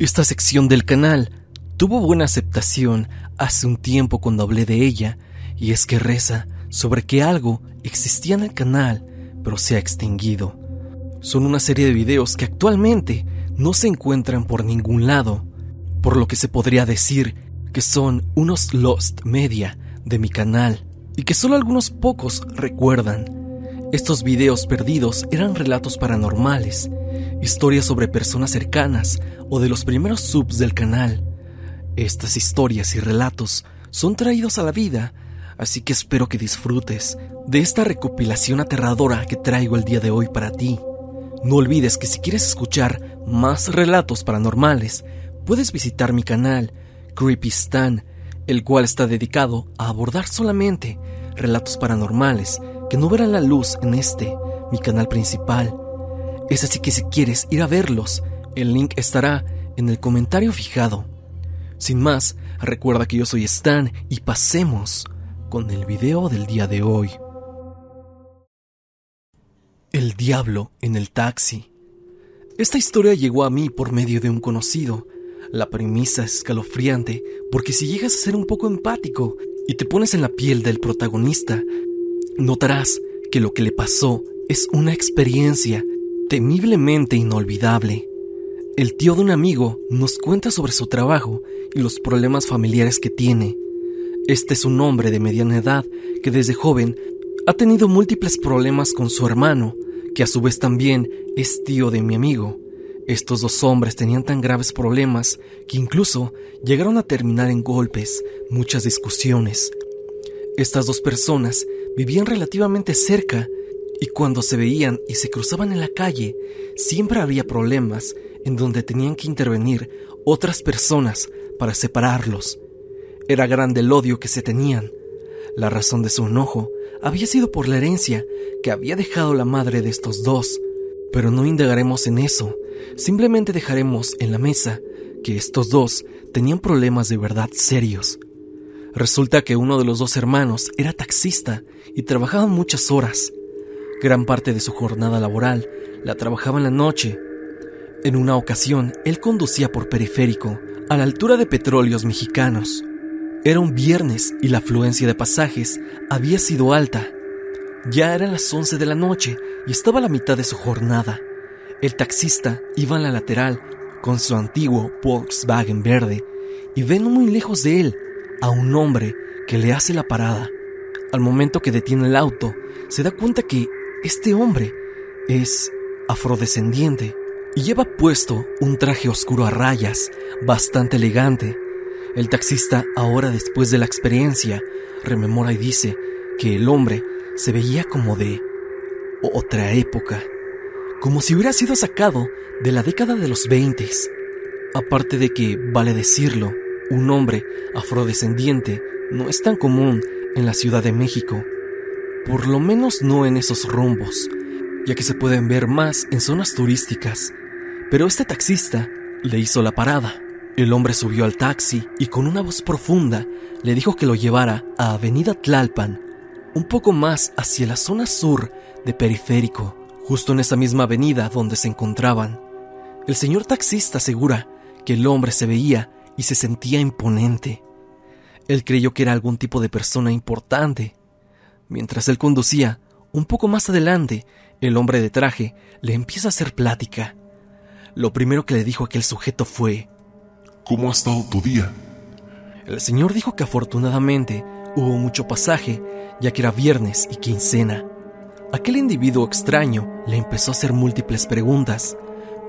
Esta sección del canal tuvo buena aceptación hace un tiempo cuando hablé de ella, y es que reza sobre que algo existía en el canal, pero se ha extinguido. Son una serie de videos que actualmente no se encuentran por ningún lado, por lo que se podría decir que son unos Lost Media de mi canal y que solo algunos pocos recuerdan. Estos videos perdidos eran relatos paranormales, historias sobre personas cercanas o de los primeros subs del canal. Estas historias y relatos son traídos a la vida, así que espero que disfrutes de esta recopilación aterradora que traigo el día de hoy para ti. No olvides que si quieres escuchar más relatos paranormales, puedes visitar mi canal, Creepy Stan, el cual está dedicado a abordar solamente relatos paranormales que no verán la luz en este, mi canal principal. Es así que si quieres ir a verlos, el link estará en el comentario fijado. Sin más, recuerda que yo soy Stan y pasemos con el video del día de hoy. El diablo en el taxi. Esta historia llegó a mí por medio de un conocido. La premisa es escalofriante porque si llegas a ser un poco empático y te pones en la piel del protagonista, notarás que lo que le pasó es una experiencia temiblemente inolvidable. El tío de un amigo nos cuenta sobre su trabajo y los problemas familiares que tiene. Este es un hombre de mediana edad que desde joven ha tenido múltiples problemas con su hermano, que a su vez también es tío de mi amigo. Estos dos hombres tenían tan graves problemas que incluso llegaron a terminar en golpes, muchas discusiones. Estas dos personas vivían relativamente cerca y cuando se veían y se cruzaban en la calle, siempre había problemas en donde tenían que intervenir otras personas para separarlos. Era grande el odio que se tenían. La razón de su enojo había sido por la herencia que había dejado la madre de estos dos, pero no indagaremos en eso, simplemente dejaremos en la mesa que estos dos tenían problemas de verdad serios. Resulta que uno de los dos hermanos era taxista y trabajaba muchas horas. Gran parte de su jornada laboral la trabajaba en la noche. En una ocasión, él conducía por periférico, a la altura de petróleos mexicanos. Era un viernes y la afluencia de pasajes había sido alta. Ya eran las 11 de la noche y estaba a la mitad de su jornada. El taxista iba en la lateral con su antiguo Volkswagen verde y ve no muy lejos de él a un hombre que le hace la parada. Al momento que detiene el auto, se da cuenta que este hombre es afrodescendiente y lleva puesto un traje oscuro a rayas, bastante elegante el taxista, ahora después de la experiencia, rememora y dice que el hombre se veía como de otra época, como si hubiera sido sacado de la década de los 20. Aparte de que, vale decirlo, un hombre afrodescendiente no es tan común en la Ciudad de México, por lo menos no en esos rumbos, ya que se pueden ver más en zonas turísticas. Pero este taxista le hizo la parada el hombre subió al taxi y con una voz profunda le dijo que lo llevara a Avenida Tlalpan, un poco más hacia la zona sur de Periférico, justo en esa misma avenida donde se encontraban. El señor taxista asegura que el hombre se veía y se sentía imponente. Él creyó que era algún tipo de persona importante. Mientras él conducía, un poco más adelante, el hombre de traje le empieza a hacer plática. Lo primero que le dijo aquel sujeto fue, ¿Cómo ha estado tu día? El señor dijo que afortunadamente hubo mucho pasaje, ya que era viernes y quincena. Aquel individuo extraño le empezó a hacer múltiples preguntas.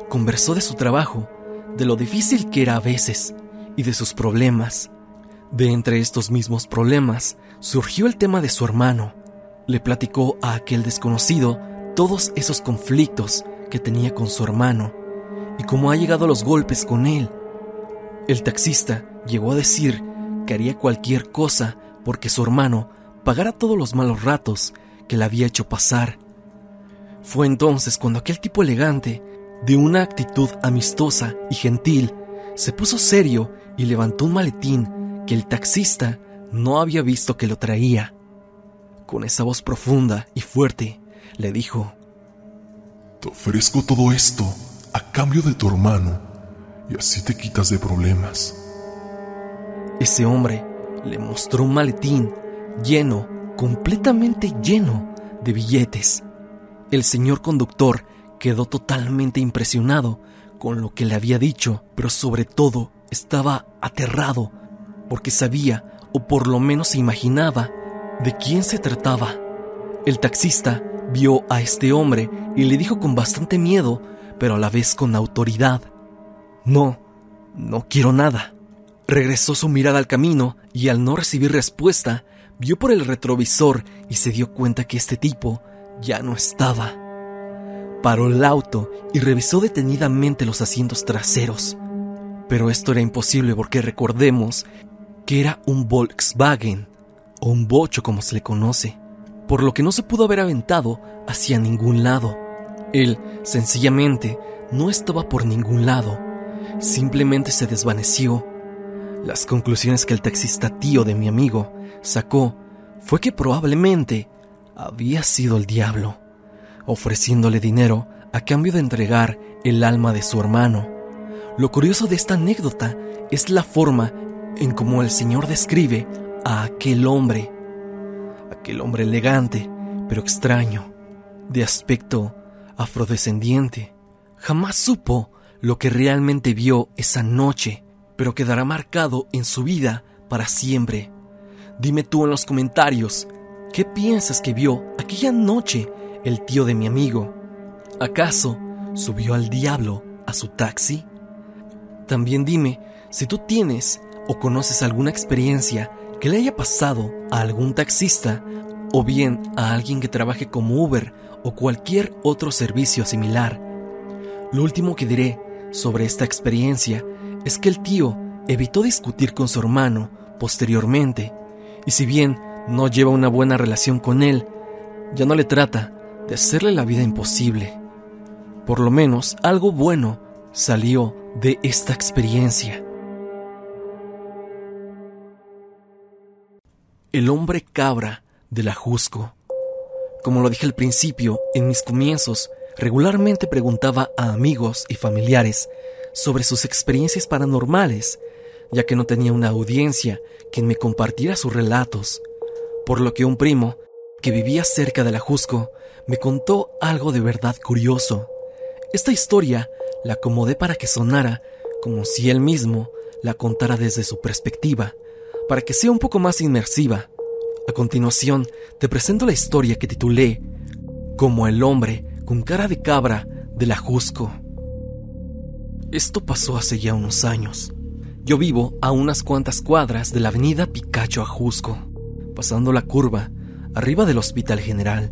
Conversó de su trabajo, de lo difícil que era a veces y de sus problemas. De entre estos mismos problemas surgió el tema de su hermano. Le platicó a aquel desconocido todos esos conflictos que tenía con su hermano y cómo ha llegado a los golpes con él el taxista llegó a decir que haría cualquier cosa porque su hermano pagara todos los malos ratos que le había hecho pasar. Fue entonces cuando aquel tipo elegante, de una actitud amistosa y gentil, se puso serio y levantó un maletín que el taxista no había visto que lo traía. Con esa voz profunda y fuerte, le dijo, Te ofrezco todo esto a cambio de tu hermano y así te quitas de problemas. Ese hombre le mostró un maletín lleno, completamente lleno de billetes. El señor conductor quedó totalmente impresionado con lo que le había dicho, pero sobre todo estaba aterrado porque sabía, o por lo menos se imaginaba, de quién se trataba. El taxista vio a este hombre y le dijo con bastante miedo, pero a la vez con autoridad, No, no quiero nada. Regresó su mirada al camino y al no recibir respuesta, vio por el retrovisor y se dio cuenta que este tipo ya no estaba. Paró el auto y revisó detenidamente los asientos traseros. Pero esto era imposible porque recordemos que era un Volkswagen, o un bocho como se le conoce, por lo que no se pudo haber aventado hacia ningún lado. Él, sencillamente, no estaba por ningún lado, simplemente se desvaneció. Las conclusiones que el taxista tío de mi amigo sacó fue que probablemente había sido el diablo, ofreciéndole dinero a cambio de entregar el alma de su hermano. Lo curioso de esta anécdota es la forma en cómo el Señor describe a aquel hombre, aquel hombre elegante, pero extraño, de aspecto afrodescendiente. Jamás supo lo que realmente vio esa noche, pero quedará marcado en su vida para siempre. Dime tú en los comentarios, ¿qué piensas que vio aquella noche el tío de mi amigo? ¿Acaso subió al diablo a su taxi? También dime si tú tienes o conoces alguna experiencia que le haya pasado a algún taxista o bien a alguien que trabaje como Uber o cualquier otro servicio similar. Lo último que diré sobre esta experiencia es que el tío evitó discutir con su hermano posteriormente, y si bien no lleva una buena relación con él, ya no le trata de hacerle la vida imposible. Por lo menos algo bueno salió de esta experiencia. El hombre cabra de la Jusco. Como lo dije al principio, en mis comienzos, regularmente preguntaba a amigos y familiares sobre sus experiencias paranormales, ya que no tenía una audiencia quien me compartiera sus relatos, por lo que un primo, que vivía cerca de la Jusco, me contó algo de verdad curioso. Esta historia la acomodé para que sonara como si él mismo la contara desde su perspectiva, para que sea un poco más inmersiva. A continuación, te presento la historia que titulé Como el hombre con cara de cabra de la Jusco. Esto pasó hace ya unos años. Yo vivo a unas cuantas cuadras de la avenida Picacho a pasando la curva, arriba del Hospital General.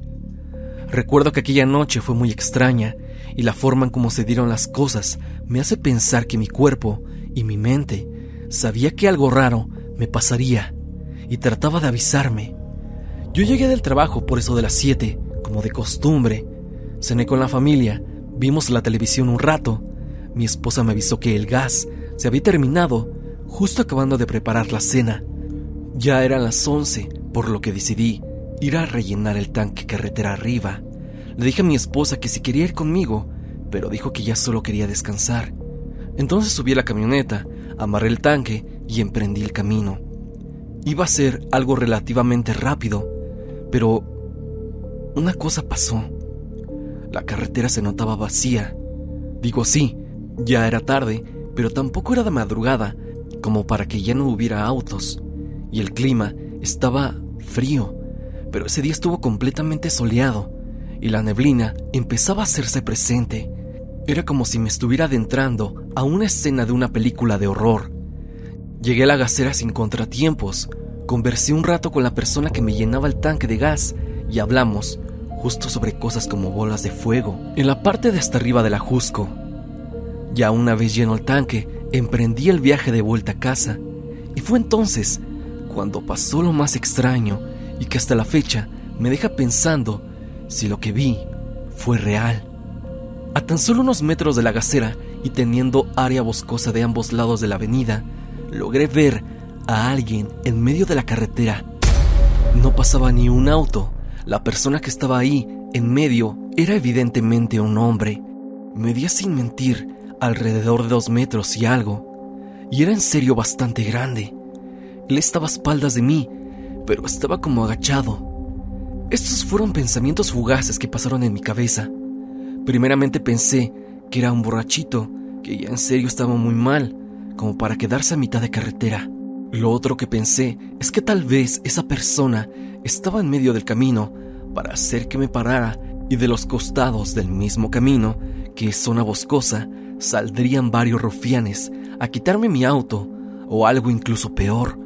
Recuerdo que aquella noche fue muy extraña y la forma en cómo se dieron las cosas me hace pensar que mi cuerpo y mi mente sabía que algo raro me pasaría y trataba de avisarme. Yo llegué del trabajo por eso de las 7, como de costumbre. Cené con la familia, vimos la televisión un rato. Mi esposa me avisó que el gas se había terminado, justo acabando de preparar la cena. Ya eran las 11, por lo que decidí ir a rellenar el tanque carretera arriba. Le dije a mi esposa que si quería ir conmigo, pero dijo que ya solo quería descansar. Entonces subí a la camioneta, amarré el tanque y emprendí el camino. Iba a ser algo relativamente rápido, pero una cosa pasó. La carretera se notaba vacía. Digo sí, ya era tarde, pero tampoco era de madrugada como para que ya no hubiera autos. Y el clima estaba frío, pero ese día estuvo completamente soleado y la neblina empezaba a hacerse presente. Era como si me estuviera adentrando a una escena de una película de horror. Llegué a la gasera sin contratiempos, conversé un rato con la persona que me llenaba el tanque de gas y hablamos justo sobre cosas como bolas de fuego en la parte de hasta arriba del ajusco. Ya una vez lleno el tanque, emprendí el viaje de vuelta a casa y fue entonces cuando pasó lo más extraño y que hasta la fecha me deja pensando si lo que vi fue real. A tan solo unos metros de la gasera y teniendo área boscosa de ambos lados de la avenida, logré ver a alguien en medio de la carretera. No pasaba ni un auto. La persona que estaba ahí, en medio, era evidentemente un hombre. Medía sin mentir alrededor de dos metros y algo, y era en serio bastante grande. Él estaba a espaldas de mí, pero estaba como agachado. Estos fueron pensamientos fugaces que pasaron en mi cabeza. Primeramente pensé que era un borrachito, que ya en serio estaba muy mal, como para quedarse a mitad de carretera. Lo otro que pensé es que tal vez esa persona estaba en medio del camino para hacer que me parara y de los costados del mismo camino, que es zona boscosa, saldrían varios rufianes a quitarme mi auto o algo incluso peor.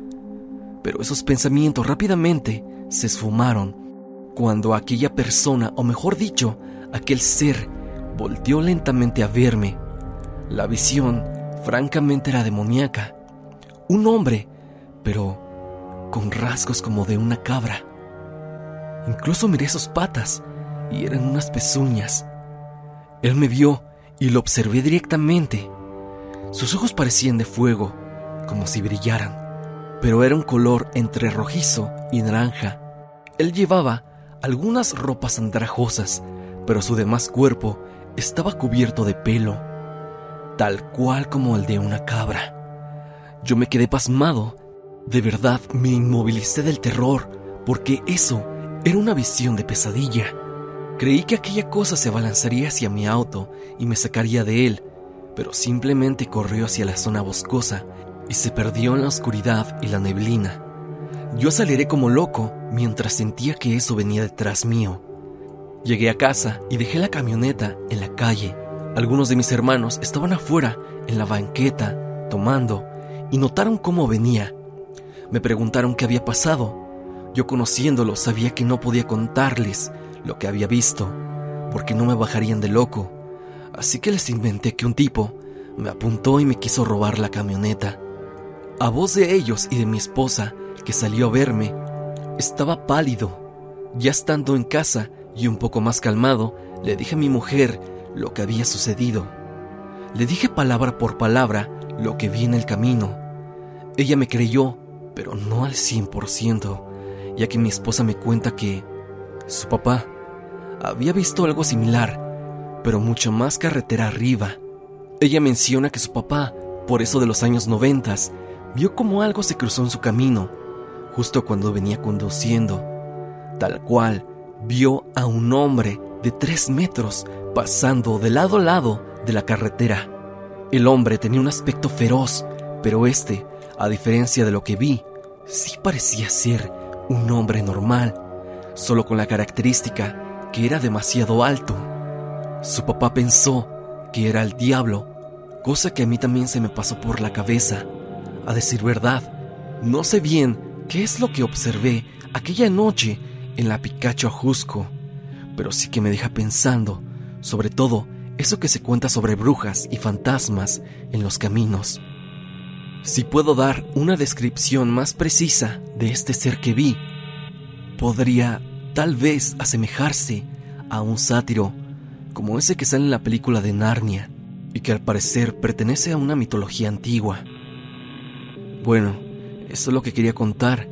Pero esos pensamientos rápidamente se esfumaron cuando aquella persona, o mejor dicho, aquel ser, volteó lentamente a verme. La visión, francamente, era demoníaca. Un hombre, pero con rasgos como de una cabra. Incluso miré sus patas y eran unas pezuñas. Él me vio y lo observé directamente. Sus ojos parecían de fuego, como si brillaran, pero era un color entre rojizo y naranja. Él llevaba algunas ropas andrajosas, pero su demás cuerpo estaba cubierto de pelo, tal cual como el de una cabra. Yo me quedé pasmado. De verdad me inmovilicé del terror, porque eso era una visión de pesadilla. Creí que aquella cosa se abalanzaría hacia mi auto y me sacaría de él, pero simplemente corrió hacia la zona boscosa y se perdió en la oscuridad y la neblina. Yo aceleré como loco mientras sentía que eso venía detrás mío. Llegué a casa y dejé la camioneta en la calle. Algunos de mis hermanos estaban afuera, en la banqueta, tomando, y notaron cómo venía. Me preguntaron qué había pasado. Yo conociéndolo sabía que no podía contarles lo que había visto, porque no me bajarían de loco. Así que les inventé que un tipo me apuntó y me quiso robar la camioneta. A voz de ellos y de mi esposa, que salió a verme, estaba pálido. Ya estando en casa y un poco más calmado, le dije a mi mujer lo que había sucedido. Le dije palabra por palabra lo que vi en el camino. Ella me creyó, pero no al 100%, ya que mi esposa me cuenta que su papá había visto algo similar, pero mucho más carretera arriba. Ella menciona que su papá, por eso de los años noventas, vio como algo se cruzó en su camino, justo cuando venía conduciendo. Tal cual, vio a un hombre de tres metros pasando de lado a lado de la carretera. El hombre tenía un aspecto feroz, pero este, a diferencia de lo que vi, sí parecía ser un hombre normal, solo con la característica que era demasiado alto. Su papá pensó que era el diablo, cosa que a mí también se me pasó por la cabeza. A decir verdad, no sé bien qué es lo que observé aquella noche en la Picacho Ajusco, pero sí que me deja pensando, sobre todo eso que se cuenta sobre brujas y fantasmas en los caminos. Si puedo dar una descripción más precisa de este ser que vi, podría tal vez asemejarse a un sátiro como ese que sale en la película de Narnia y que al parecer pertenece a una mitología antigua. Bueno, eso es lo que quería contar.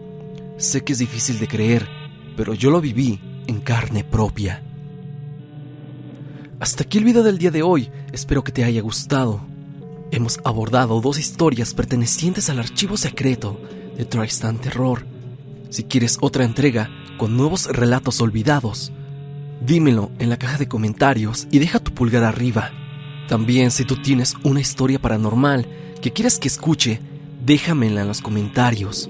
Sé que es difícil de creer, pero yo lo viví en carne propia. Hasta aquí el video del día de hoy, espero que te haya gustado. Hemos abordado dos historias pertenecientes al archivo secreto de Tristan Terror. Si quieres otra entrega con nuevos relatos olvidados, dímelo en la caja de comentarios y deja tu pulgar arriba. También si tú tienes una historia paranormal que quieras que escuche, déjamela en los comentarios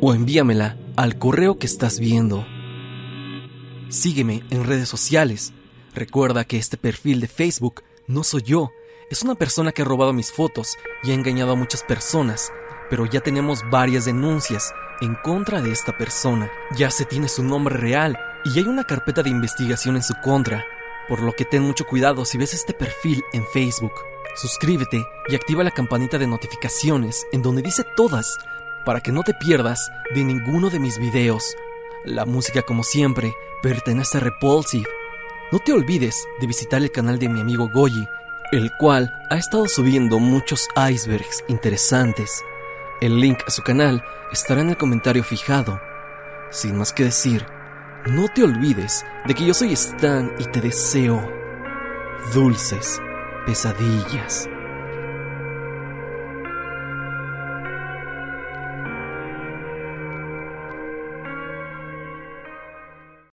o envíamela al correo que estás viendo. Sígueme en redes sociales. Recuerda que este perfil de Facebook no soy yo. Es una persona que ha robado mis fotos y ha engañado a muchas personas, pero ya tenemos varias denuncias en contra de esta persona. Ya se tiene su nombre real y hay una carpeta de investigación en su contra, por lo que ten mucho cuidado si ves este perfil en Facebook. Suscríbete y activa la campanita de notificaciones en donde dice todas para que no te pierdas de ninguno de mis videos. La música, como siempre, pertenece a Repulsive. No te olvides de visitar el canal de mi amigo Goyi, el cual ha estado subiendo muchos icebergs interesantes. El link a su canal estará en el comentario fijado. Sin más que decir, no te olvides de que yo soy Stan y te deseo dulces pesadillas.